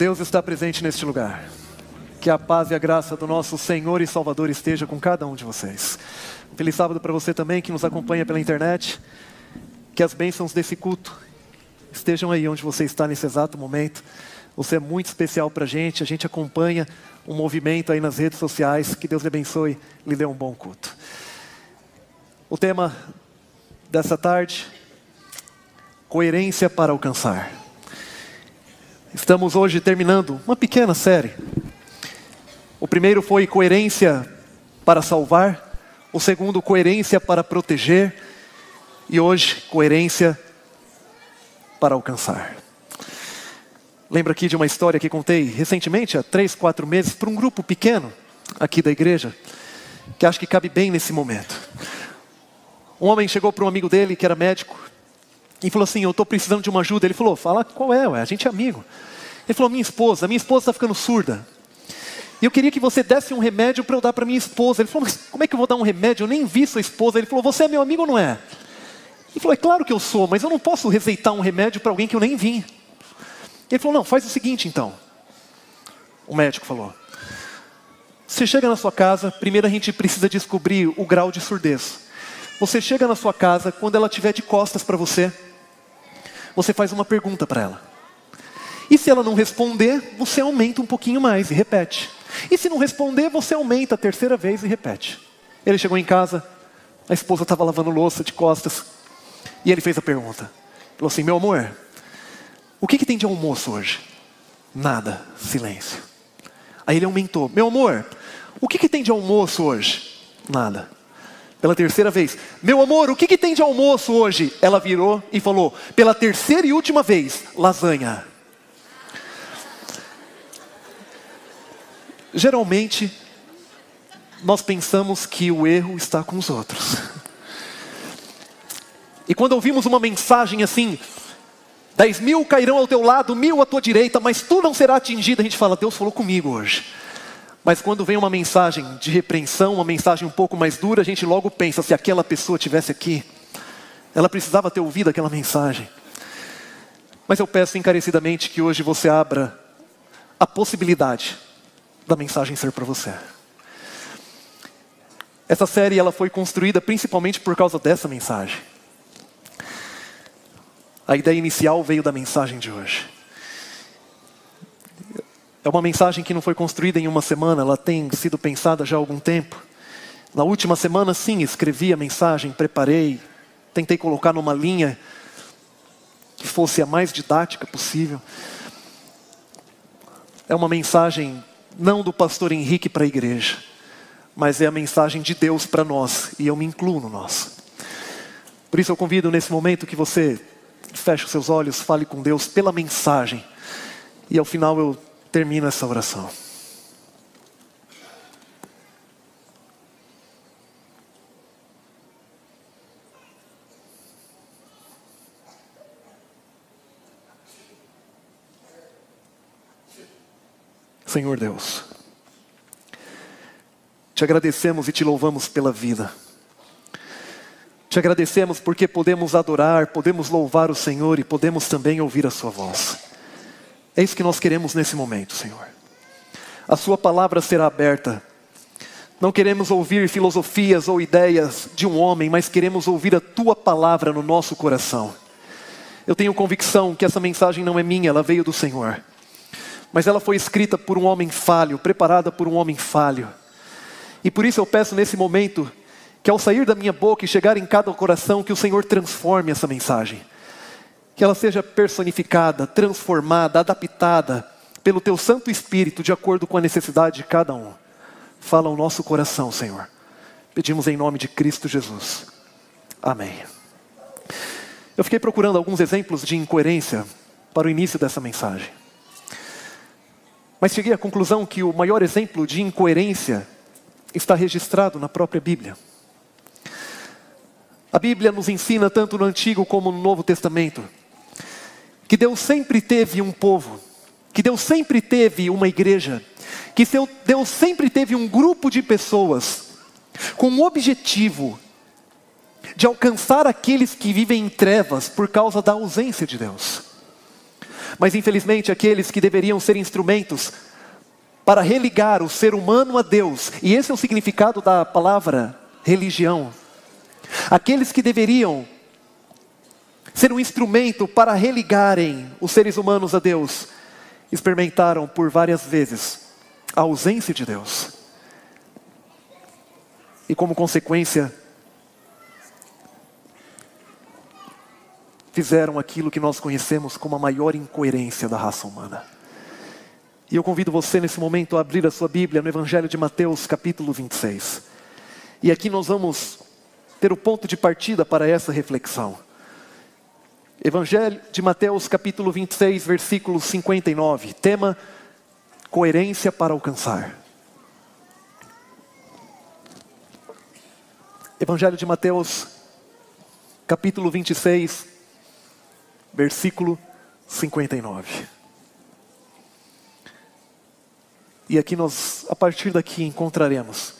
Deus está presente neste lugar. Que a paz e a graça do nosso Senhor e Salvador esteja com cada um de vocês. Um feliz sábado para você também que nos acompanha pela internet. Que as bênçãos desse culto estejam aí onde você está nesse exato momento. Você é muito especial para a gente, a gente acompanha um movimento aí nas redes sociais. Que Deus lhe abençoe e lhe dê um bom culto. O tema dessa tarde: coerência para alcançar. Estamos hoje terminando uma pequena série. O primeiro foi coerência para salvar, o segundo, coerência para proteger, e hoje, coerência para alcançar. Lembro aqui de uma história que contei recentemente, há três, quatro meses, para um grupo pequeno aqui da igreja, que acho que cabe bem nesse momento. Um homem chegou para um amigo dele, que era médico, e falou assim: Eu estou precisando de uma ajuda. Ele falou: Fala qual é, ué? a gente é amigo. Ele falou: Minha esposa, minha esposa está ficando surda. E eu queria que você desse um remédio para eu dar para minha esposa. Ele falou: Mas como é que eu vou dar um remédio? Eu nem vi sua esposa. Ele falou: Você é meu amigo ou não é? Ele falou: É claro que eu sou, mas eu não posso receitar um remédio para alguém que eu nem vi. Ele falou: Não, faz o seguinte então. O médico falou: Você chega na sua casa, primeiro a gente precisa descobrir o grau de surdez. Você chega na sua casa, quando ela estiver de costas para você, você faz uma pergunta para ela. E se ela não responder, você aumenta um pouquinho mais e repete. E se não responder, você aumenta a terceira vez e repete. Ele chegou em casa, a esposa estava lavando louça de costas, e ele fez a pergunta. Falou assim: Meu amor, o que, que tem de almoço hoje? Nada, silêncio. Aí ele aumentou: Meu amor, o que, que tem de almoço hoje? Nada. Pela terceira vez, meu amor, o que, que tem de almoço hoje? Ela virou e falou, pela terceira e última vez, lasanha. Geralmente, nós pensamos que o erro está com os outros. E quando ouvimos uma mensagem assim, dez mil cairão ao teu lado, mil à tua direita, mas tu não será atingido, a gente fala, Deus falou comigo hoje. Mas quando vem uma mensagem de repreensão, uma mensagem um pouco mais dura, a gente logo pensa: se aquela pessoa tivesse aqui, ela precisava ter ouvido aquela mensagem. Mas eu peço encarecidamente que hoje você abra a possibilidade da mensagem ser para você. Essa série ela foi construída principalmente por causa dessa mensagem. A ideia inicial veio da mensagem de hoje. É uma mensagem que não foi construída em uma semana, ela tem sido pensada já há algum tempo. Na última semana, sim, escrevi a mensagem, preparei, tentei colocar numa linha que fosse a mais didática possível. É uma mensagem não do pastor Henrique para a igreja, mas é a mensagem de Deus para nós, e eu me incluo no nós. Por isso eu convido nesse momento que você feche os seus olhos, fale com Deus pela mensagem, e ao final eu termina essa oração. Senhor Deus, te agradecemos e te louvamos pela vida. Te agradecemos porque podemos adorar, podemos louvar o Senhor e podemos também ouvir a Sua voz. É isso que nós queremos nesse momento, Senhor. A Sua palavra será aberta. Não queremos ouvir filosofias ou ideias de um homem, mas queremos ouvir a Tua palavra no nosso coração. Eu tenho convicção que essa mensagem não é minha, ela veio do Senhor. Mas ela foi escrita por um homem falho, preparada por um homem falho. E por isso eu peço nesse momento que ao sair da minha boca e chegar em cada coração, que o Senhor transforme essa mensagem que ela seja personificada, transformada, adaptada pelo Teu Santo Espírito de acordo com a necessidade de cada um. Fala o nosso coração, Senhor. Pedimos em nome de Cristo Jesus. Amém. Eu fiquei procurando alguns exemplos de incoerência para o início dessa mensagem. Mas cheguei à conclusão que o maior exemplo de incoerência está registrado na própria Bíblia. A Bíblia nos ensina, tanto no Antigo como no Novo Testamento, que Deus sempre teve um povo, que Deus sempre teve uma igreja, que Deus sempre teve um grupo de pessoas com o objetivo de alcançar aqueles que vivem em trevas por causa da ausência de Deus. Mas infelizmente, aqueles que deveriam ser instrumentos para religar o ser humano a Deus, e esse é o significado da palavra religião. Aqueles que deveriam ser um instrumento para religarem os seres humanos a Deus, experimentaram por várias vezes a ausência de Deus. E como consequência, fizeram aquilo que nós conhecemos como a maior incoerência da raça humana. E eu convido você nesse momento a abrir a sua Bíblia no Evangelho de Mateus, capítulo 26. E aqui nós vamos ter o ponto de partida para essa reflexão. Evangelho de Mateus, capítulo 26, versículo 59. Tema: coerência para alcançar. Evangelho de Mateus, capítulo 26, versículo 59. E aqui nós, a partir daqui, encontraremos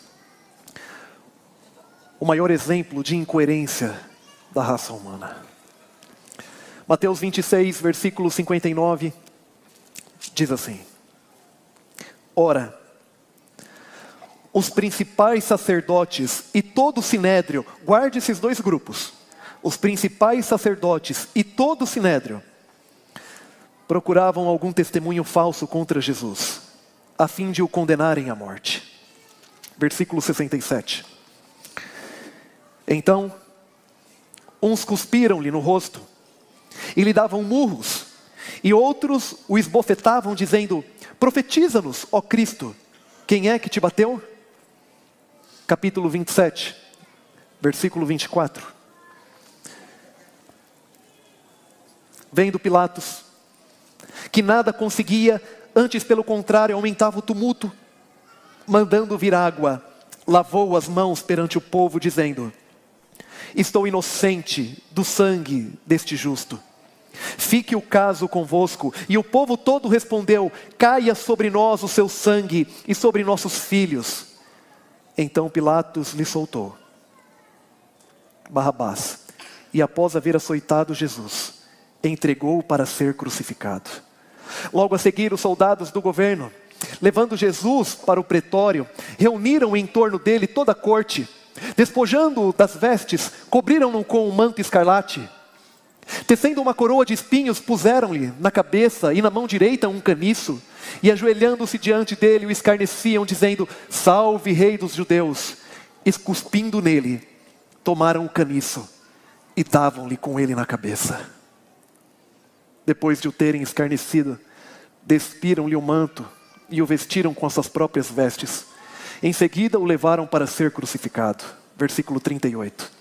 o maior exemplo de incoerência da raça humana. Mateus 26, versículo 59, diz assim: Ora, os principais sacerdotes e todo o sinédrio, guarde esses dois grupos, os principais sacerdotes e todo o sinédrio, procuravam algum testemunho falso contra Jesus, a fim de o condenarem à morte. Versículo 67. Então, uns cuspiram-lhe no rosto e lhe davam murros, e outros o esbofetavam, dizendo: Profetiza-nos, ó Cristo, quem é que te bateu? Capítulo 27, versículo 24. Vendo Pilatos, que nada conseguia, antes pelo contrário aumentava o tumulto, mandando vir água, lavou as mãos perante o povo, dizendo: Estou inocente do sangue deste justo. Fique o caso convosco. E o povo todo respondeu: Caia sobre nós o seu sangue e sobre nossos filhos. Então Pilatos lhe soltou Barrabás, e após haver açoitado Jesus, entregou-o para ser crucificado. Logo a seguir, os soldados do governo, levando Jesus para o pretório, reuniram em torno dele toda a corte Despojando-o das vestes, cobriram-no com um manto escarlate. Tecendo uma coroa de espinhos, puseram-lhe na cabeça e na mão direita um caniço, e ajoelhando-se diante dele, o escarneciam, dizendo: Salve, Rei dos Judeus! Escuspindo nele, tomaram o caniço e davam-lhe com ele na cabeça. Depois de o terem escarnecido, despiram-lhe o manto e o vestiram com as suas próprias vestes em seguida o levaram para ser crucificado. Versículo 38.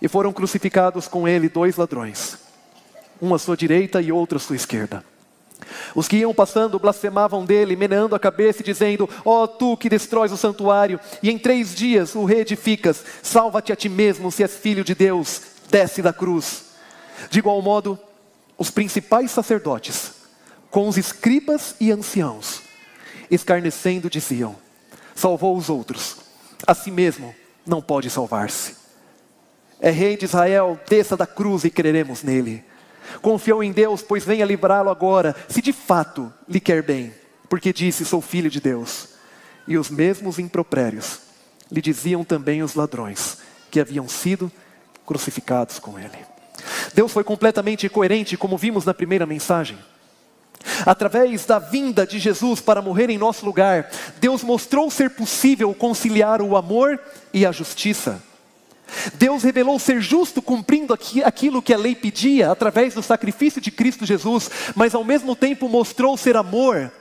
E foram crucificados com ele dois ladrões, um à sua direita e outro à sua esquerda. Os que iam passando blasfemavam dele, meneando a cabeça e dizendo: Ó oh, tu que destróis o santuário e em três dias o reedificas, salva-te a ti mesmo se és filho de Deus, desce da cruz. De igual modo, os principais sacerdotes, com os escribas e anciãos, escarnecendo, diziam: salvou os outros, a si mesmo não pode salvar-se. É rei de Israel, desça da cruz e creremos nele. Confiou em Deus, pois venha livrá-lo agora, se de fato lhe quer bem, porque disse: Sou filho de Deus. E os mesmos impropérios lhe diziam também os ladrões que haviam sido crucificados com ele. Deus foi completamente coerente, como vimos na primeira mensagem. Através da vinda de Jesus para morrer em nosso lugar, Deus mostrou ser possível conciliar o amor e a justiça. Deus revelou ser justo cumprindo aquilo que a lei pedia através do sacrifício de Cristo Jesus, mas ao mesmo tempo mostrou ser amor,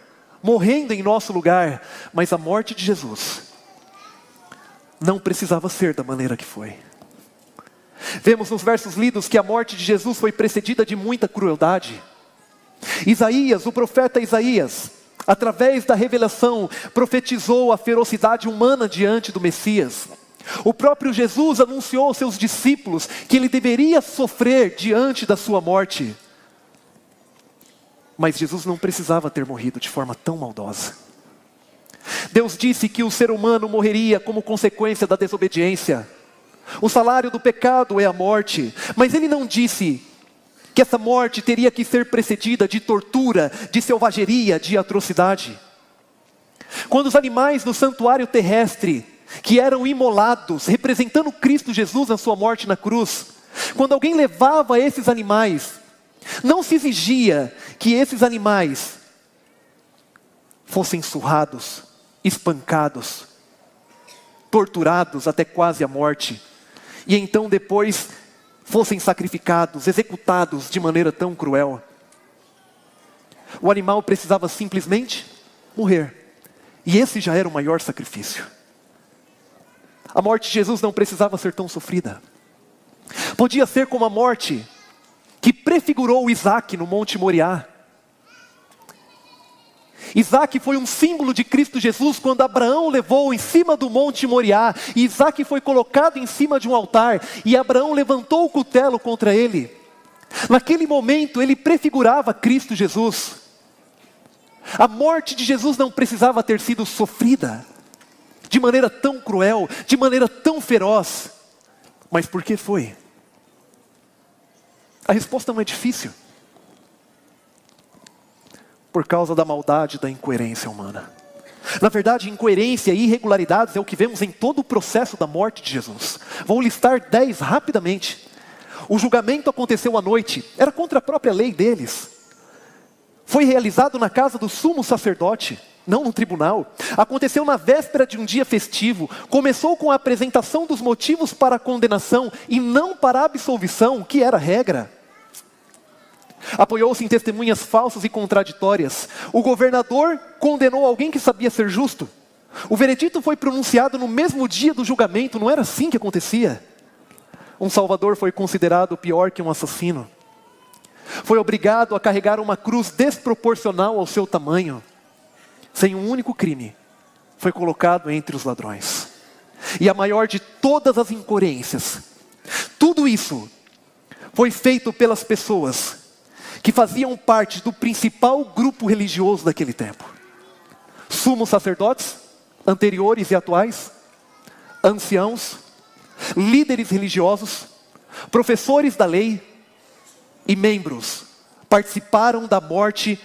morrendo em nosso lugar. Mas a morte de Jesus não precisava ser da maneira que foi. Vemos nos versos lidos que a morte de Jesus foi precedida de muita crueldade. Isaías, o profeta Isaías, através da revelação, profetizou a ferocidade humana diante do Messias. O próprio Jesus anunciou aos seus discípulos que ele deveria sofrer diante da sua morte. Mas Jesus não precisava ter morrido de forma tão maldosa. Deus disse que o ser humano morreria como consequência da desobediência. O salário do pecado é a morte, mas ele não disse que essa morte teria que ser precedida de tortura, de selvageria, de atrocidade. Quando os animais no santuário terrestre, que eram imolados, representando Cristo Jesus na sua morte na cruz, quando alguém levava esses animais, não se exigia que esses animais fossem surrados, espancados, torturados até quase a morte, e então depois fossem sacrificados, executados de maneira tão cruel. O animal precisava simplesmente morrer. E esse já era o maior sacrifício. A morte de Jesus não precisava ser tão sofrida. Podia ser como a morte que prefigurou Isaac no Monte Moriá. Isaac foi um símbolo de Cristo Jesus quando Abraão levou em cima do Monte Moriá. E Isaac foi colocado em cima de um altar. E Abraão levantou o cutelo contra ele. Naquele momento ele prefigurava Cristo Jesus. A morte de Jesus não precisava ter sido sofrida de maneira tão cruel, de maneira tão feroz. Mas por que foi? A resposta não é difícil. Por causa da maldade da incoerência humana. Na verdade, incoerência e irregularidades é o que vemos em todo o processo da morte de Jesus. Vou listar dez rapidamente. O julgamento aconteceu à noite, era contra a própria lei deles foi realizado na casa do sumo sacerdote, não no tribunal. Aconteceu na véspera de um dia festivo. Começou com a apresentação dos motivos para a condenação e não para a absolvição, que era regra. Apoiou-se em testemunhas falsas e contraditórias. O governador condenou alguém que sabia ser justo. O veredito foi pronunciado no mesmo dia do julgamento, não era assim que acontecia. Um salvador foi considerado pior que um assassino. Foi obrigado a carregar uma cruz desproporcional ao seu tamanho, sem um único crime. Foi colocado entre os ladrões. E a maior de todas as incoerências, tudo isso foi feito pelas pessoas que faziam parte do principal grupo religioso daquele tempo. Sumos sacerdotes, anteriores e atuais, anciãos, líderes religiosos, professores da lei, e membros participaram da morte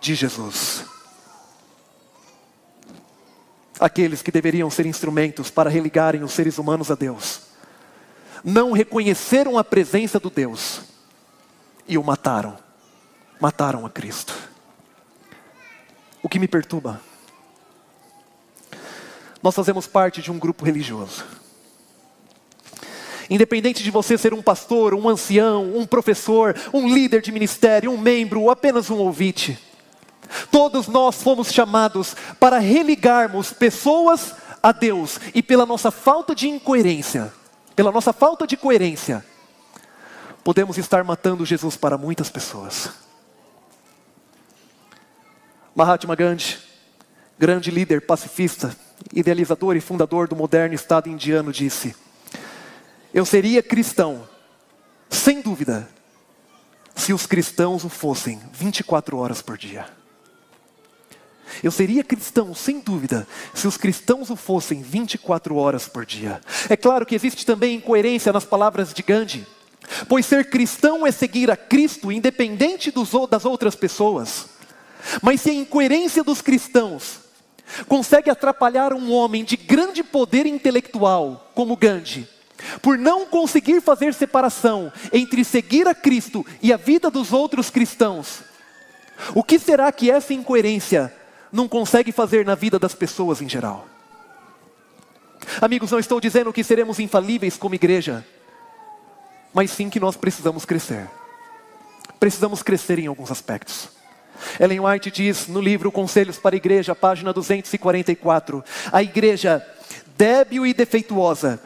de Jesus. Aqueles que deveriam ser instrumentos para religarem os seres humanos a Deus, não reconheceram a presença do Deus e o mataram. Mataram a Cristo. O que me perturba, nós fazemos parte de um grupo religioso Independente de você ser um pastor, um ancião, um professor, um líder de ministério, um membro ou apenas um ouvinte, todos nós fomos chamados para religarmos pessoas a Deus e pela nossa falta de incoerência, pela nossa falta de coerência, podemos estar matando Jesus para muitas pessoas. Mahatma Gandhi, grande líder pacifista, idealizador e fundador do moderno Estado indiano, disse: eu seria cristão, sem dúvida, se os cristãos o fossem 24 horas por dia. Eu seria cristão, sem dúvida, se os cristãos o fossem 24 horas por dia. É claro que existe também incoerência nas palavras de Gandhi, pois ser cristão é seguir a Cristo independente dos, das outras pessoas. Mas se a incoerência dos cristãos consegue atrapalhar um homem de grande poder intelectual, como Gandhi, por não conseguir fazer separação entre seguir a Cristo e a vida dos outros cristãos, o que será que essa incoerência não consegue fazer na vida das pessoas em geral? Amigos, não estou dizendo que seremos infalíveis como igreja, mas sim que nós precisamos crescer. Precisamos crescer em alguns aspectos. Ellen White diz no livro Conselhos para a Igreja, página 244, a igreja débil e defeituosa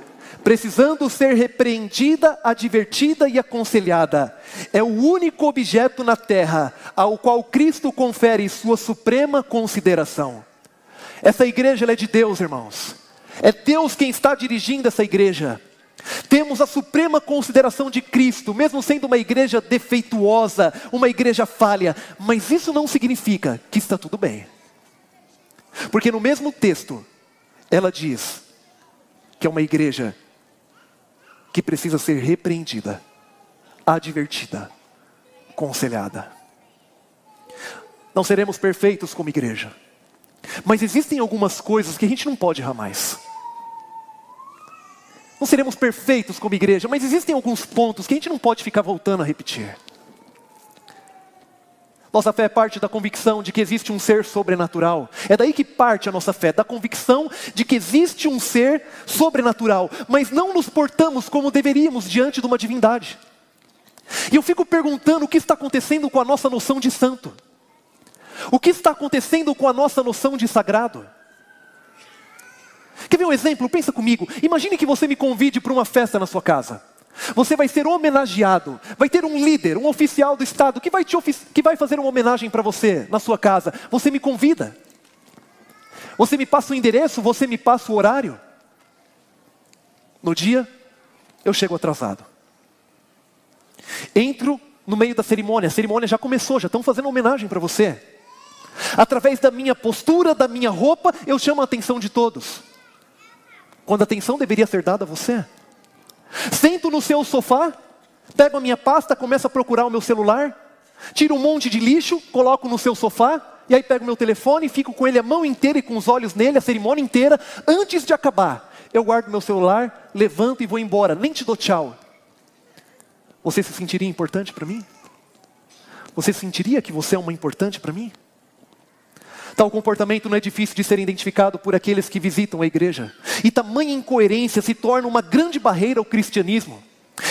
precisando ser repreendida, advertida e aconselhada. É o único objeto na terra ao qual Cristo confere sua suprema consideração. Essa igreja é de Deus, irmãos. É Deus quem está dirigindo essa igreja. Temos a suprema consideração de Cristo, mesmo sendo uma igreja defeituosa, uma igreja falha, mas isso não significa que está tudo bem. Porque no mesmo texto, ela diz que é uma igreja que precisa ser repreendida, advertida, aconselhada. Não seremos perfeitos como igreja, mas existem algumas coisas que a gente não pode errar mais. Não seremos perfeitos como igreja, mas existem alguns pontos que a gente não pode ficar voltando a repetir. Nossa fé parte da convicção de que existe um ser sobrenatural. É daí que parte a nossa fé, da convicção de que existe um ser sobrenatural, mas não nos portamos como deveríamos diante de uma divindade. E eu fico perguntando o que está acontecendo com a nossa noção de santo. O que está acontecendo com a nossa noção de sagrado? Quer ver um exemplo? Pensa comigo. Imagine que você me convide para uma festa na sua casa. Você vai ser homenageado. Vai ter um líder, um oficial do Estado que vai, te que vai fazer uma homenagem para você na sua casa. Você me convida. Você me passa o endereço, você me passa o horário. No dia, eu chego atrasado. Entro no meio da cerimônia, a cerimônia já começou, já estão fazendo homenagem para você. Através da minha postura, da minha roupa, eu chamo a atenção de todos. Quando a atenção deveria ser dada a você. Sento no seu sofá, pego a minha pasta, começo a procurar o meu celular, tiro um monte de lixo, coloco no seu sofá, e aí pego meu telefone, fico com ele a mão inteira e com os olhos nele, a cerimônia inteira. Antes de acabar, eu guardo meu celular, levanto e vou embora, nem te dou tchau. Você se sentiria importante para mim? Você sentiria que você é uma importante para mim? Tal comportamento não é difícil de ser identificado por aqueles que visitam a igreja. E tamanha incoerência se torna uma grande barreira ao cristianismo.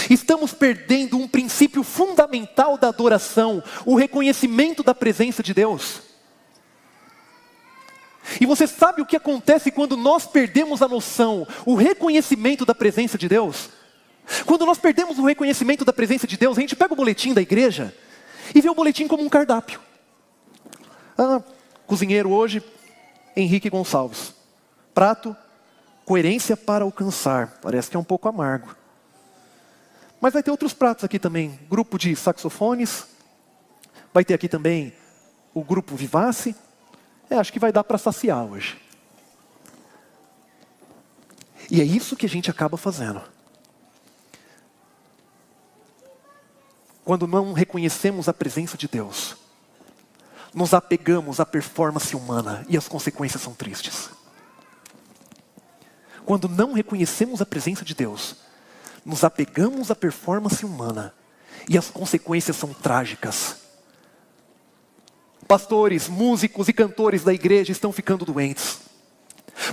Estamos perdendo um princípio fundamental da adoração, o reconhecimento da presença de Deus. E você sabe o que acontece quando nós perdemos a noção, o reconhecimento da presença de Deus? Quando nós perdemos o reconhecimento da presença de Deus, a gente pega o boletim da igreja e vê o boletim como um cardápio. Ah, Cozinheiro hoje, Henrique Gonçalves. Prato, coerência para alcançar. Parece que é um pouco amargo. Mas vai ter outros pratos aqui também. Grupo de saxofones. Vai ter aqui também o grupo Vivace. É, acho que vai dar para saciar hoje. E é isso que a gente acaba fazendo. Quando não reconhecemos a presença de Deus nos apegamos à performance humana e as consequências são tristes. Quando não reconhecemos a presença de Deus, nos apegamos à performance humana e as consequências são trágicas. Pastores, músicos e cantores da igreja estão ficando doentes,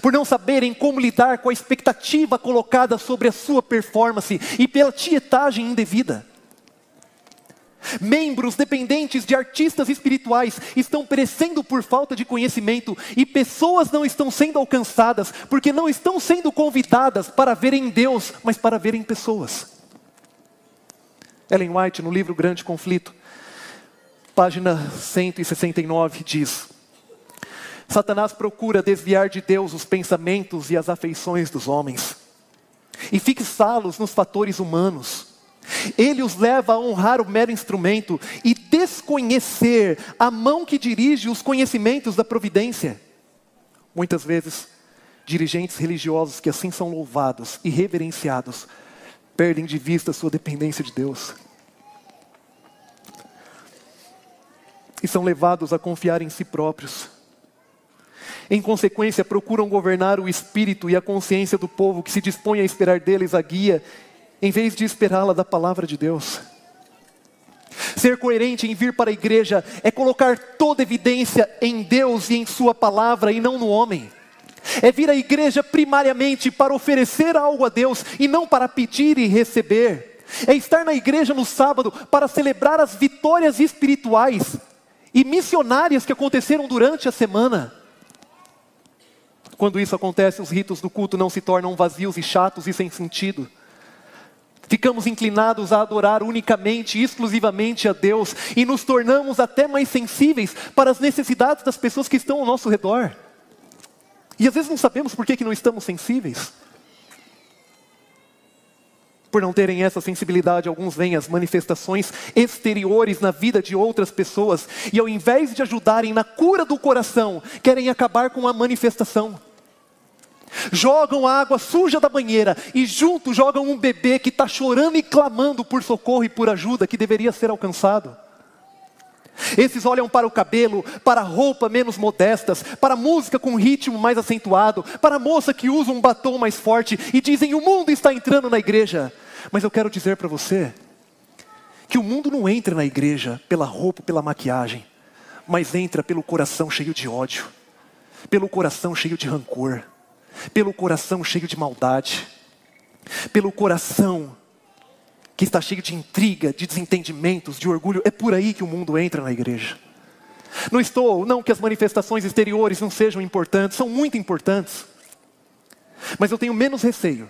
por não saberem como lidar com a expectativa colocada sobre a sua performance e pela tietagem indevida. Membros dependentes de artistas espirituais estão perecendo por falta de conhecimento e pessoas não estão sendo alcançadas porque não estão sendo convidadas para verem Deus, mas para verem pessoas. Ellen White, no livro Grande Conflito, página 169, diz: Satanás procura desviar de Deus os pensamentos e as afeições dos homens e fixá-los nos fatores humanos ele os leva a honrar o mero instrumento e desconhecer a mão que dirige os conhecimentos da providência. Muitas vezes, dirigentes religiosos que assim são louvados e reverenciados, perdem de vista sua dependência de Deus. E são levados a confiar em si próprios. Em consequência, procuram governar o espírito e a consciência do povo que se dispõe a esperar deles a guia em vez de esperá-la da palavra de Deus. Ser coerente em vir para a igreja é colocar toda evidência em Deus e em Sua palavra e não no homem. É vir à igreja primariamente para oferecer algo a Deus e não para pedir e receber. É estar na igreja no sábado para celebrar as vitórias espirituais e missionárias que aconteceram durante a semana. Quando isso acontece, os ritos do culto não se tornam vazios e chatos e sem sentido. Ficamos inclinados a adorar unicamente e exclusivamente a Deus e nos tornamos até mais sensíveis para as necessidades das pessoas que estão ao nosso redor. E às vezes não sabemos por que, que não estamos sensíveis. Por não terem essa sensibilidade, alguns veem as manifestações exteriores na vida de outras pessoas e, ao invés de ajudarem na cura do coração, querem acabar com a manifestação. Jogam a água suja da banheira e junto jogam um bebê que está chorando e clamando por socorro e por ajuda que deveria ser alcançado. Esses olham para o cabelo, para a roupa menos modestas, para a música com ritmo mais acentuado, para a moça que usa um batom mais forte e dizem: o mundo está entrando na igreja. Mas eu quero dizer para você que o mundo não entra na igreja pela roupa, pela maquiagem, mas entra pelo coração cheio de ódio, pelo coração cheio de rancor, pelo coração cheio de maldade, pelo coração que está cheio de intriga, de desentendimentos, de orgulho. É por aí que o mundo entra na igreja. Não estou, não que as manifestações exteriores não sejam importantes, são muito importantes. Mas eu tenho menos receio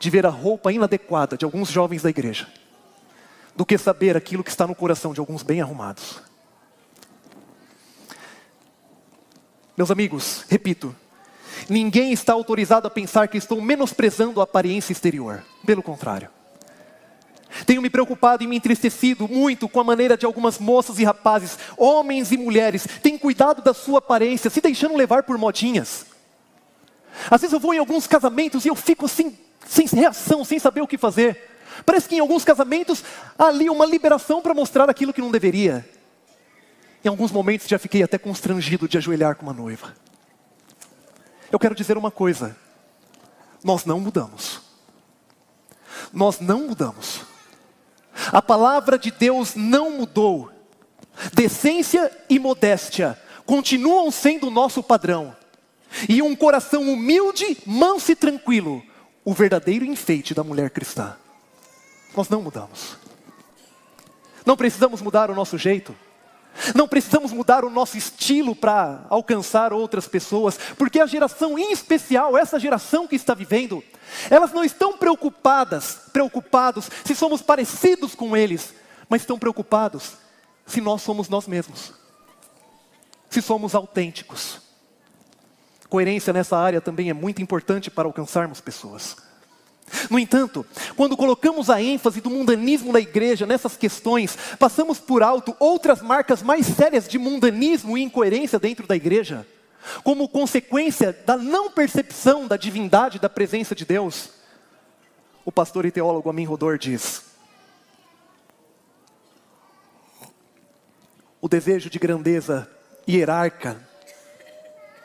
de ver a roupa inadequada de alguns jovens da igreja do que saber aquilo que está no coração de alguns bem arrumados. Meus amigos, repito, ninguém está autorizado a pensar que estou menosprezando a aparência exterior. Pelo contrário. Tenho me preocupado e me entristecido muito com a maneira de algumas moças e rapazes, homens e mulheres, têm cuidado da sua aparência, se deixando levar por modinhas. Às vezes eu vou em alguns casamentos e eu fico assim, sem reação, sem saber o que fazer. Parece que em alguns casamentos há ali uma liberação para mostrar aquilo que não deveria. Em alguns momentos já fiquei até constrangido de ajoelhar com uma noiva. Eu quero dizer uma coisa: nós não mudamos. Nós não mudamos. A palavra de Deus não mudou. Decência e modéstia continuam sendo o nosso padrão. E um coração humilde, manso e tranquilo, o verdadeiro enfeite da mulher cristã. Nós não mudamos. Não precisamos mudar o nosso jeito. Não precisamos mudar o nosso estilo para alcançar outras pessoas, porque a geração em especial, essa geração que está vivendo, elas não estão preocupadas, preocupados se somos parecidos com eles, mas estão preocupados se nós somos nós mesmos. Se somos autênticos. Coerência nessa área também é muito importante para alcançarmos pessoas. No entanto, quando colocamos a ênfase do mundanismo na igreja nessas questões, passamos por alto outras marcas mais sérias de mundanismo e incoerência dentro da igreja, como consequência da não percepção da divindade da presença de Deus. O pastor e teólogo Amin Rodor diz: O desejo de grandeza hierarca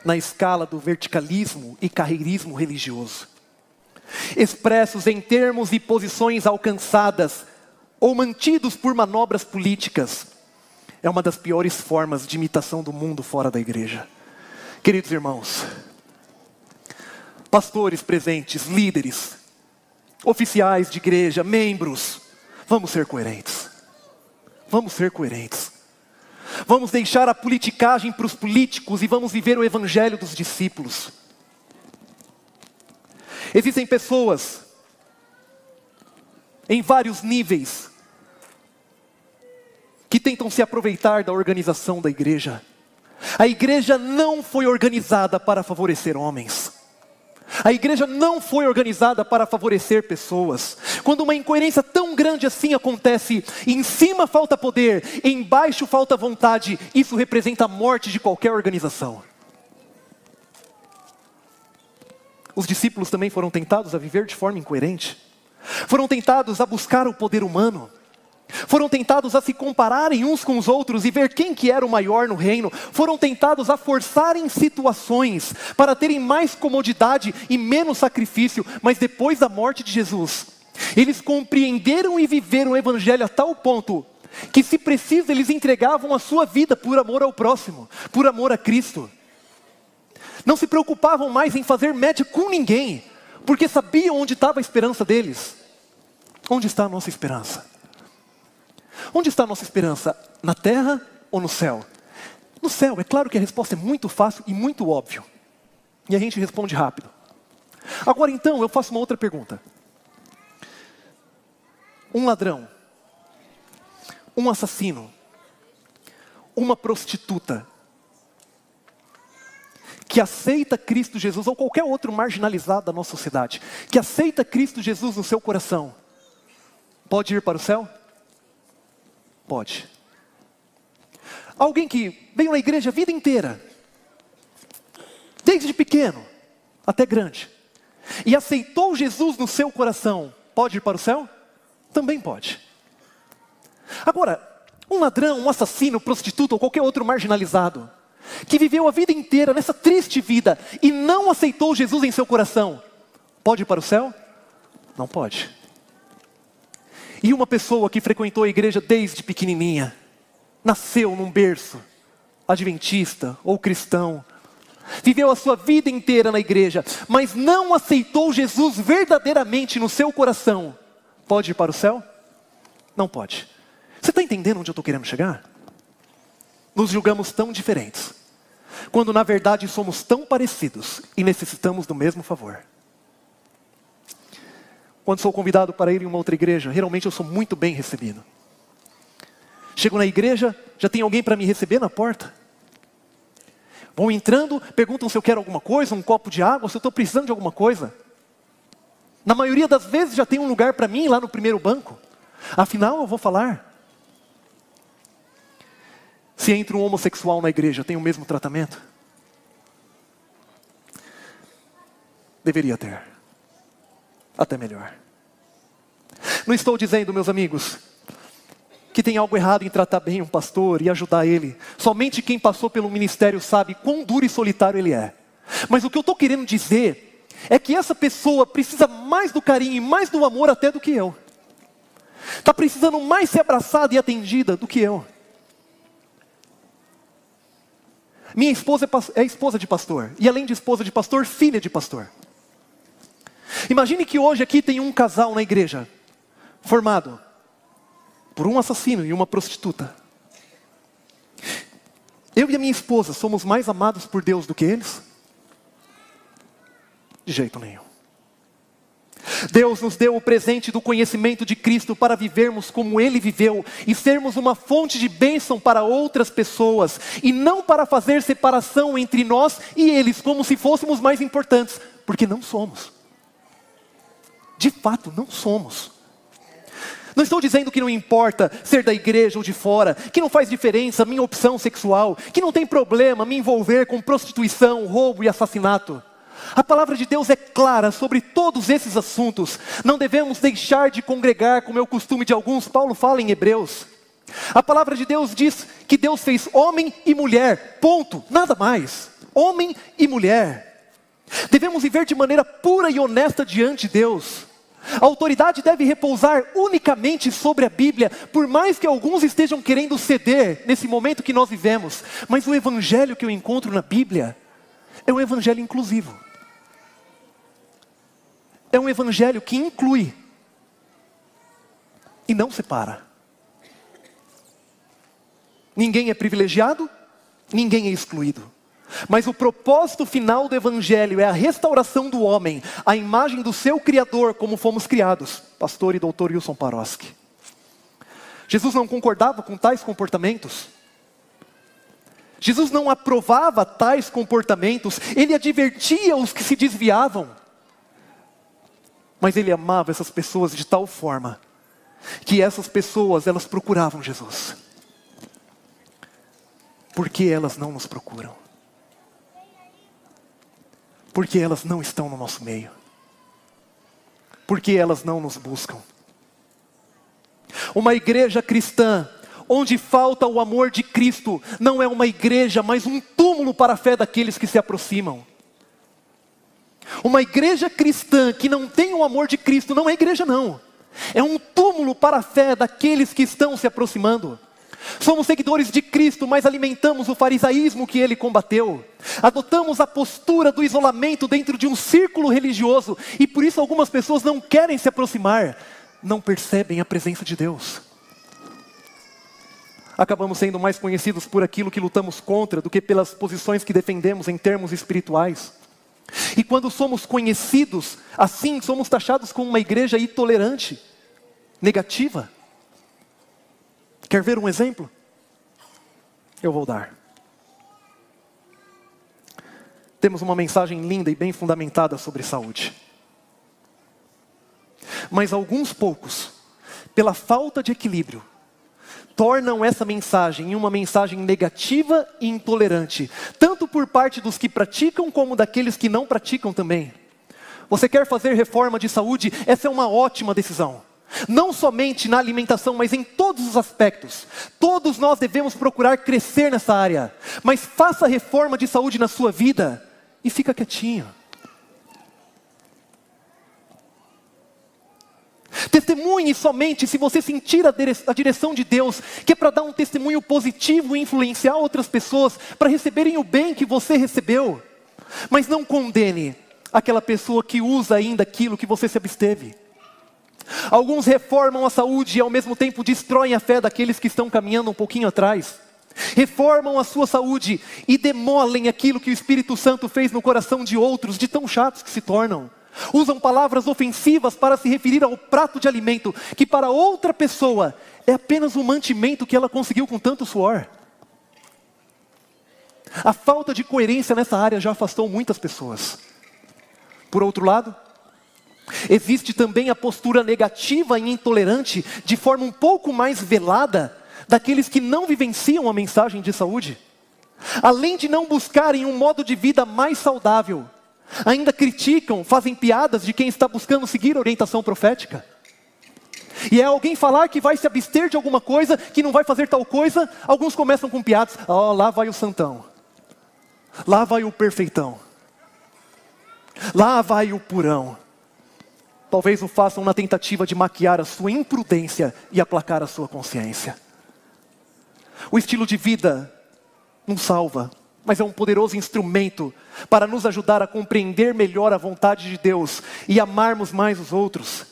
na escala do verticalismo e carreirismo religioso expressos em termos e posições alcançadas ou mantidos por manobras políticas, é uma das piores formas de imitação do mundo fora da igreja. Queridos irmãos, pastores presentes, líderes, oficiais de igreja, membros, vamos ser coerentes. Vamos ser coerentes. Vamos deixar a politicagem para os políticos e vamos viver o evangelho dos discípulos. Existem pessoas em vários níveis que tentam se aproveitar da organização da igreja. A igreja não foi organizada para favorecer homens. A igreja não foi organizada para favorecer pessoas. Quando uma incoerência tão grande assim acontece, em cima falta poder, embaixo falta vontade, isso representa a morte de qualquer organização. Os discípulos também foram tentados a viver de forma incoerente. Foram tentados a buscar o poder humano. Foram tentados a se compararem uns com os outros e ver quem que era o maior no reino. Foram tentados a forçarem situações para terem mais comodidade e menos sacrifício, mas depois da morte de Jesus, eles compreenderam e viveram o evangelho a tal ponto que se preciso eles entregavam a sua vida por amor ao próximo, por amor a Cristo. Não se preocupavam mais em fazer média com ninguém, porque sabiam onde estava a esperança deles. Onde está a nossa esperança? Onde está a nossa esperança? Na terra ou no céu? No céu, é claro que a resposta é muito fácil e muito óbvio. E a gente responde rápido. Agora então, eu faço uma outra pergunta. Um ladrão, um assassino, uma prostituta, que aceita Cristo Jesus, ou qualquer outro marginalizado da nossa sociedade, que aceita Cristo Jesus no seu coração, pode ir para o céu? Pode. Alguém que veio na igreja a vida inteira, desde pequeno até grande, e aceitou Jesus no seu coração, pode ir para o céu? Também pode. Agora, Um ladrão, um assassino, prostituto ou qualquer outro marginalizado, que viveu a vida inteira nessa triste vida e não aceitou Jesus em seu coração, pode ir para o céu? Não pode. E uma pessoa que frequentou a igreja desde pequenininha, nasceu num berço adventista ou cristão, viveu a sua vida inteira na igreja, mas não aceitou Jesus verdadeiramente no seu coração, pode ir para o céu? Não pode. Você está entendendo onde eu estou querendo chegar? Nos julgamos tão diferentes, quando na verdade somos tão parecidos e necessitamos do mesmo favor. Quando sou convidado para ir em uma outra igreja, geralmente eu sou muito bem recebido. Chego na igreja, já tem alguém para me receber na porta. Vão entrando, perguntam se eu quero alguma coisa, um copo de água, se eu estou precisando de alguma coisa. Na maioria das vezes já tem um lugar para mim lá no primeiro banco. Afinal, eu vou falar. Se entra um homossexual na igreja, tem o mesmo tratamento? Deveria ter até melhor. Não estou dizendo, meus amigos, que tem algo errado em tratar bem um pastor e ajudar ele. Somente quem passou pelo ministério sabe quão duro e solitário ele é. Mas o que eu estou querendo dizer é que essa pessoa precisa mais do carinho e mais do amor até do que eu. Está precisando mais ser abraçada e atendida do que eu. Minha esposa é, é esposa de pastor, e além de esposa de pastor, filha de pastor. Imagine que hoje aqui tem um casal na igreja, formado por um assassino e uma prostituta. Eu e a minha esposa somos mais amados por Deus do que eles? De jeito nenhum. Deus nos deu o presente do conhecimento de Cristo para vivermos como Ele viveu e sermos uma fonte de bênção para outras pessoas, e não para fazer separação entre nós e eles, como se fôssemos mais importantes, porque não somos de fato não somos. Não estou dizendo que não importa ser da igreja ou de fora, que não faz diferença minha opção sexual, que não tem problema me envolver com prostituição, roubo e assassinato. A palavra de Deus é clara sobre todos esses assuntos. Não devemos deixar de congregar, como é o costume de alguns, Paulo fala em Hebreus. A palavra de Deus diz que Deus fez homem e mulher, ponto, nada mais. Homem e mulher. Devemos viver de maneira pura e honesta diante de Deus. A autoridade deve repousar unicamente sobre a Bíblia, por mais que alguns estejam querendo ceder nesse momento que nós vivemos. Mas o evangelho que eu encontro na Bíblia é um evangelho inclusivo. É um evangelho que inclui e não separa. Ninguém é privilegiado, ninguém é excluído. Mas o propósito final do Evangelho é a restauração do homem, a imagem do seu Criador, como fomos criados. Pastor e doutor Wilson Paroski. Jesus não concordava com tais comportamentos. Jesus não aprovava tais comportamentos, ele advertia os que se desviavam. Mas ele amava essas pessoas de tal forma que essas pessoas elas procuravam Jesus. Por que elas não nos procuram? Porque elas não estão no nosso meio. Porque elas não nos buscam. Uma igreja cristã, onde falta o amor de Cristo, não é uma igreja, mas um túmulo para a fé daqueles que se aproximam. Uma igreja cristã que não tem o amor de Cristo não é igreja, não. É um túmulo para a fé daqueles que estão se aproximando. Somos seguidores de Cristo, mas alimentamos o farisaísmo que ele combateu. Adotamos a postura do isolamento dentro de um círculo religioso e por isso algumas pessoas não querem se aproximar, não percebem a presença de Deus. Acabamos sendo mais conhecidos por aquilo que lutamos contra do que pelas posições que defendemos em termos espirituais. E quando somos conhecidos assim, somos taxados como uma igreja intolerante, negativa. Quer ver um exemplo? Eu vou dar. Temos uma mensagem linda e bem fundamentada sobre saúde. Mas alguns poucos, pela falta de equilíbrio, tornam essa mensagem uma mensagem negativa e intolerante, tanto por parte dos que praticam como daqueles que não praticam também. Você quer fazer reforma de saúde? Essa é uma ótima decisão. Não somente na alimentação, mas em todos os aspectos. Todos nós devemos procurar crescer nessa área. Mas faça reforma de saúde na sua vida e fica quietinho. Testemunhe somente se você sentir a direção de Deus, que é para dar um testemunho positivo e influenciar outras pessoas para receberem o bem que você recebeu. Mas não condene aquela pessoa que usa ainda aquilo que você se absteve. Alguns reformam a saúde e ao mesmo tempo destroem a fé daqueles que estão caminhando um pouquinho atrás. Reformam a sua saúde e demolem aquilo que o Espírito Santo fez no coração de outros, de tão chatos que se tornam. Usam palavras ofensivas para se referir ao prato de alimento, que para outra pessoa é apenas um mantimento que ela conseguiu com tanto suor. A falta de coerência nessa área já afastou muitas pessoas. Por outro lado, existe também a postura negativa e intolerante, de forma um pouco mais velada, daqueles que não vivenciam a mensagem de saúde. Além de não buscarem um modo de vida mais saudável, ainda criticam, fazem piadas de quem está buscando seguir orientação profética. E é alguém falar que vai se abster de alguma coisa, que não vai fazer tal coisa, alguns começam com piadas, ó, oh, lá vai o santão. Lá vai o perfeitão. Lá vai o purão. Talvez o façam na tentativa de maquiar a sua imprudência e aplacar a sua consciência. O estilo de vida não salva, mas é um poderoso instrumento para nos ajudar a compreender melhor a vontade de Deus e amarmos mais os outros.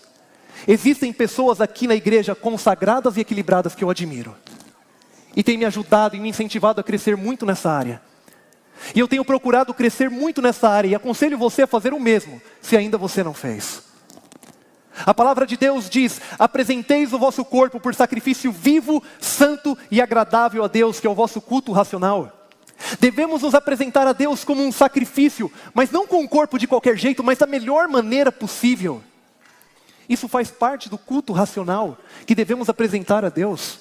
Existem pessoas aqui na igreja consagradas e equilibradas que eu admiro. E tem me ajudado e me incentivado a crescer muito nessa área. E eu tenho procurado crescer muito nessa área e aconselho você a fazer o mesmo, se ainda você não fez. A palavra de Deus diz: apresenteis o vosso corpo por sacrifício vivo, santo e agradável a Deus, que é o vosso culto racional. Devemos nos apresentar a Deus como um sacrifício, mas não com um corpo de qualquer jeito, mas da melhor maneira possível. Isso faz parte do culto racional que devemos apresentar a Deus.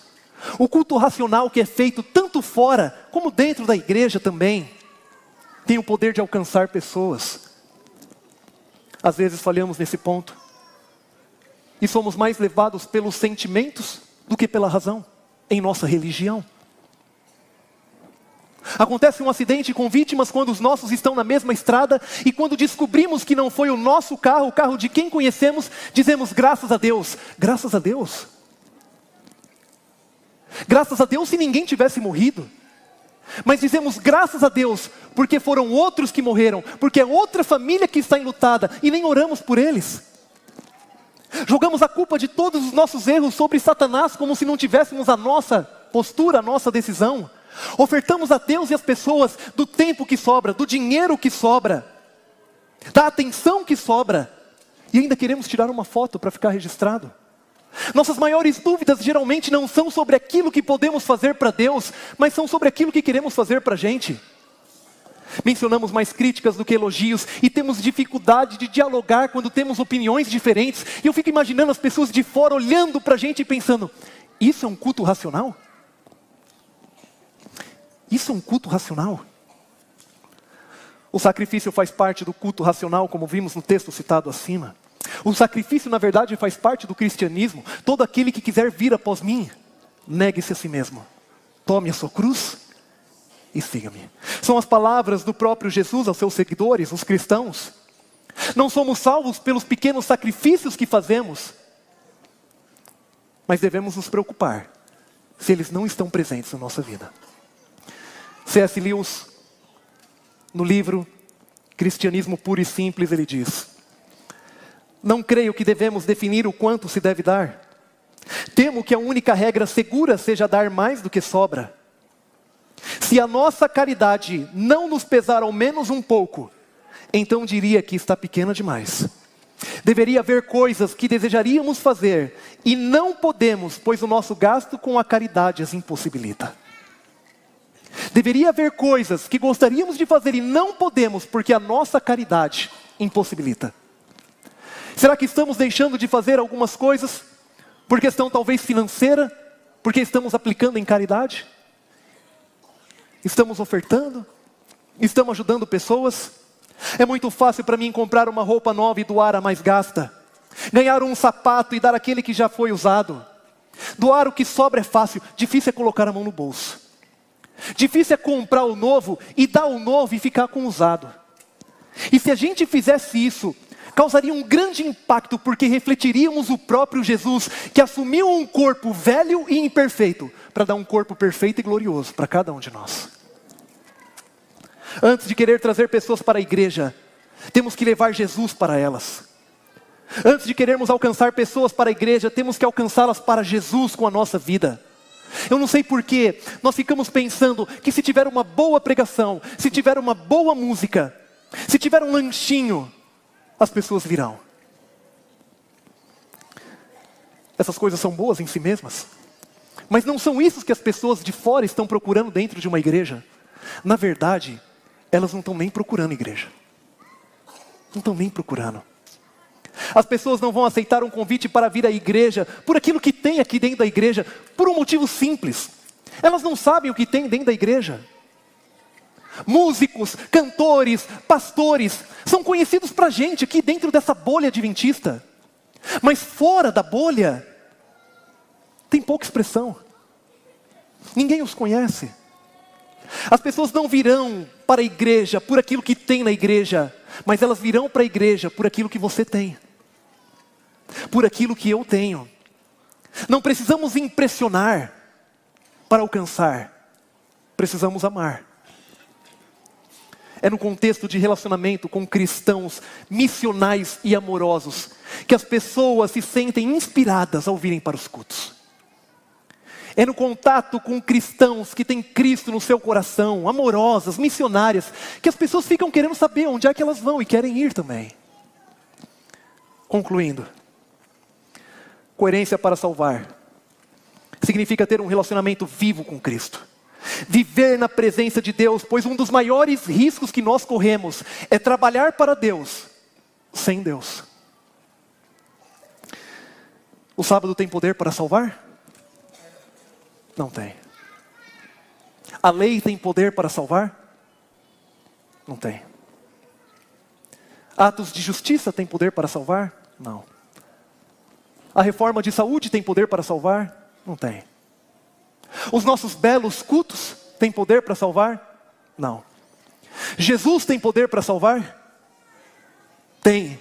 O culto racional que é feito tanto fora como dentro da igreja também tem o poder de alcançar pessoas. Às vezes falhamos nesse ponto e somos mais levados pelos sentimentos do que pela razão em nossa religião. Acontece um acidente com vítimas quando os nossos estão na mesma estrada e quando descobrimos que não foi o nosso carro, o carro de quem conhecemos, dizemos graças a Deus. Graças a Deus. Graças a Deus se ninguém tivesse morrido. Mas dizemos graças a Deus porque foram outros que morreram, porque é outra família que está enlutada e nem oramos por eles. Jogamos a culpa de todos os nossos erros sobre Satanás como se não tivéssemos a nossa postura, a nossa decisão. Ofertamos a Deus e as pessoas do tempo que sobra, do dinheiro que sobra, da atenção que sobra, e ainda queremos tirar uma foto para ficar registrado. Nossas maiores dúvidas geralmente não são sobre aquilo que podemos fazer para Deus, mas são sobre aquilo que queremos fazer para a gente. Mencionamos mais críticas do que elogios e temos dificuldade de dialogar quando temos opiniões diferentes. E eu fico imaginando as pessoas de fora olhando para a gente e pensando: isso é um culto racional? Isso é um culto racional? O sacrifício faz parte do culto racional, como vimos no texto citado acima. O sacrifício, na verdade, faz parte do cristianismo. Todo aquele que quiser vir após mim, negue-se a si mesmo. Tome a sua cruz e siga-me. São as palavras do próprio Jesus aos seus seguidores, os cristãos. Não somos salvos pelos pequenos sacrifícios que fazemos, mas devemos nos preocupar se eles não estão presentes na nossa vida. C.S. Lewis, no livro Cristianismo Puro e Simples, ele diz: Não creio que devemos definir o quanto se deve dar. Temo que a única regra segura seja dar mais do que sobra. Se a nossa caridade não nos pesar ao menos um pouco, então diria que está pequena demais. Deveria haver coisas que desejaríamos fazer e não podemos, pois o nosso gasto com a caridade as impossibilita. Deveria haver coisas que gostaríamos de fazer e não podemos porque a nossa caridade impossibilita. Será que estamos deixando de fazer algumas coisas por questão talvez financeira, porque estamos aplicando em caridade? Estamos ofertando? Estamos ajudando pessoas? É muito fácil para mim comprar uma roupa nova e doar a mais gasta. Ganhar um sapato e dar aquele que já foi usado. Doar o que sobra é fácil, difícil é colocar a mão no bolso. Difícil é comprar o novo e dar o novo e ficar com o usado. E se a gente fizesse isso, causaria um grande impacto, porque refletiríamos o próprio Jesus, que assumiu um corpo velho e imperfeito, para dar um corpo perfeito e glorioso para cada um de nós. Antes de querer trazer pessoas para a igreja, temos que levar Jesus para elas. Antes de querermos alcançar pessoas para a igreja, temos que alcançá-las para Jesus com a nossa vida. Eu não sei porquê, nós ficamos pensando que se tiver uma boa pregação, se tiver uma boa música, se tiver um lanchinho, as pessoas virão. Essas coisas são boas em si mesmas, mas não são isso que as pessoas de fora estão procurando dentro de uma igreja. Na verdade, elas não estão nem procurando igreja. Não estão nem procurando. As pessoas não vão aceitar um convite para vir à igreja por aquilo que tem aqui dentro da igreja, por um motivo simples. Elas não sabem o que tem dentro da igreja. Músicos, cantores, pastores são conhecidos para gente aqui dentro dessa bolha adventista. Mas fora da bolha, tem pouca expressão. Ninguém os conhece. As pessoas não virão para a igreja por aquilo que tem na igreja, mas elas virão para a igreja por aquilo que você tem, por aquilo que eu tenho. Não precisamos impressionar para alcançar, precisamos amar. É no contexto de relacionamento com cristãos missionais e amorosos que as pessoas se sentem inspiradas ao virem para os cultos. É no contato com cristãos que têm Cristo no seu coração, amorosas, missionárias, que as pessoas ficam querendo saber onde é que elas vão e querem ir também. Concluindo, coerência para salvar significa ter um relacionamento vivo com Cristo. Viver na presença de Deus, pois um dos maiores riscos que nós corremos é trabalhar para Deus sem Deus. O sábado tem poder para salvar? Não tem. A lei tem poder para salvar? Não tem. Atos de justiça tem poder para salvar? Não. A reforma de saúde tem poder para salvar? Não tem. Os nossos belos cultos têm poder para salvar? Não. Jesus tem poder para salvar? Tem.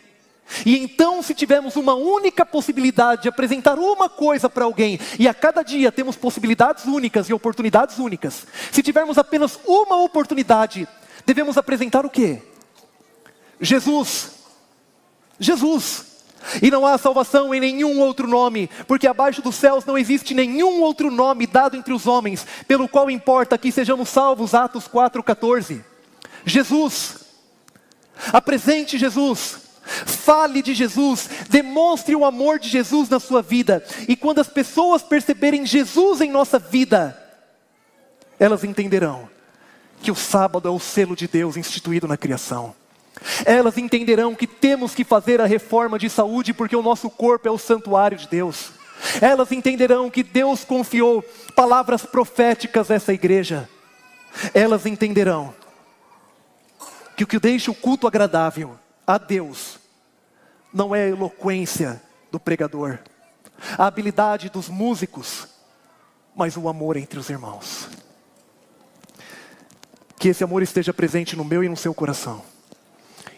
E então, se tivermos uma única possibilidade de apresentar uma coisa para alguém, e a cada dia temos possibilidades únicas e oportunidades únicas, se tivermos apenas uma oportunidade, devemos apresentar o quê? Jesus. Jesus. E não há salvação em nenhum outro nome, porque abaixo dos céus não existe nenhum outro nome dado entre os homens, pelo qual importa que sejamos salvos. Atos 4,14. Jesus. Apresente Jesus. Fale de Jesus, demonstre o amor de Jesus na sua vida, e quando as pessoas perceberem Jesus em nossa vida, elas entenderão que o sábado é o selo de Deus instituído na criação. Elas entenderão que temos que fazer a reforma de saúde porque o nosso corpo é o santuário de Deus. Elas entenderão que Deus confiou palavras proféticas a essa igreja. Elas entenderão que o que deixa o culto agradável a Deus não é a eloquência do pregador, a habilidade dos músicos, mas o amor entre os irmãos. Que esse amor esteja presente no meu e no seu coração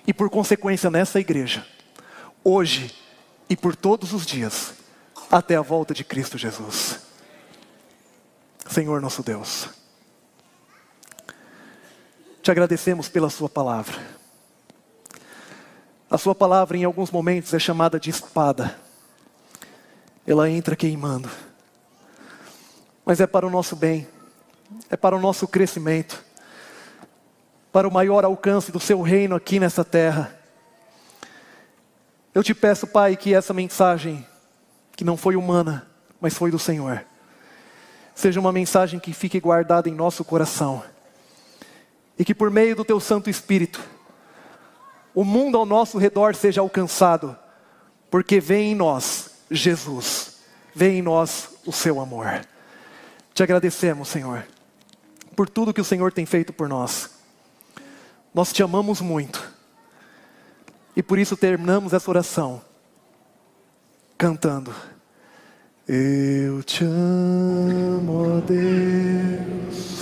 e por consequência nessa igreja, hoje e por todos os dias, até a volta de Cristo Jesus. Senhor nosso Deus, te agradecemos pela Sua palavra. A Sua palavra, em alguns momentos, é chamada de espada, ela entra queimando, mas é para o nosso bem, é para o nosso crescimento para o maior alcance do seu reino aqui nessa terra. Eu te peço, Pai, que essa mensagem, que não foi humana, mas foi do Senhor, seja uma mensagem que fique guardada em nosso coração e que por meio do Teu Santo Espírito, o mundo ao nosso redor seja alcançado, porque vem em nós Jesus, vem em nós o Seu amor. Te agradecemos, Senhor, por tudo que o Senhor tem feito por nós. Nós te amamos muito. E por isso terminamos essa oração cantando. Eu te amo, ó Deus.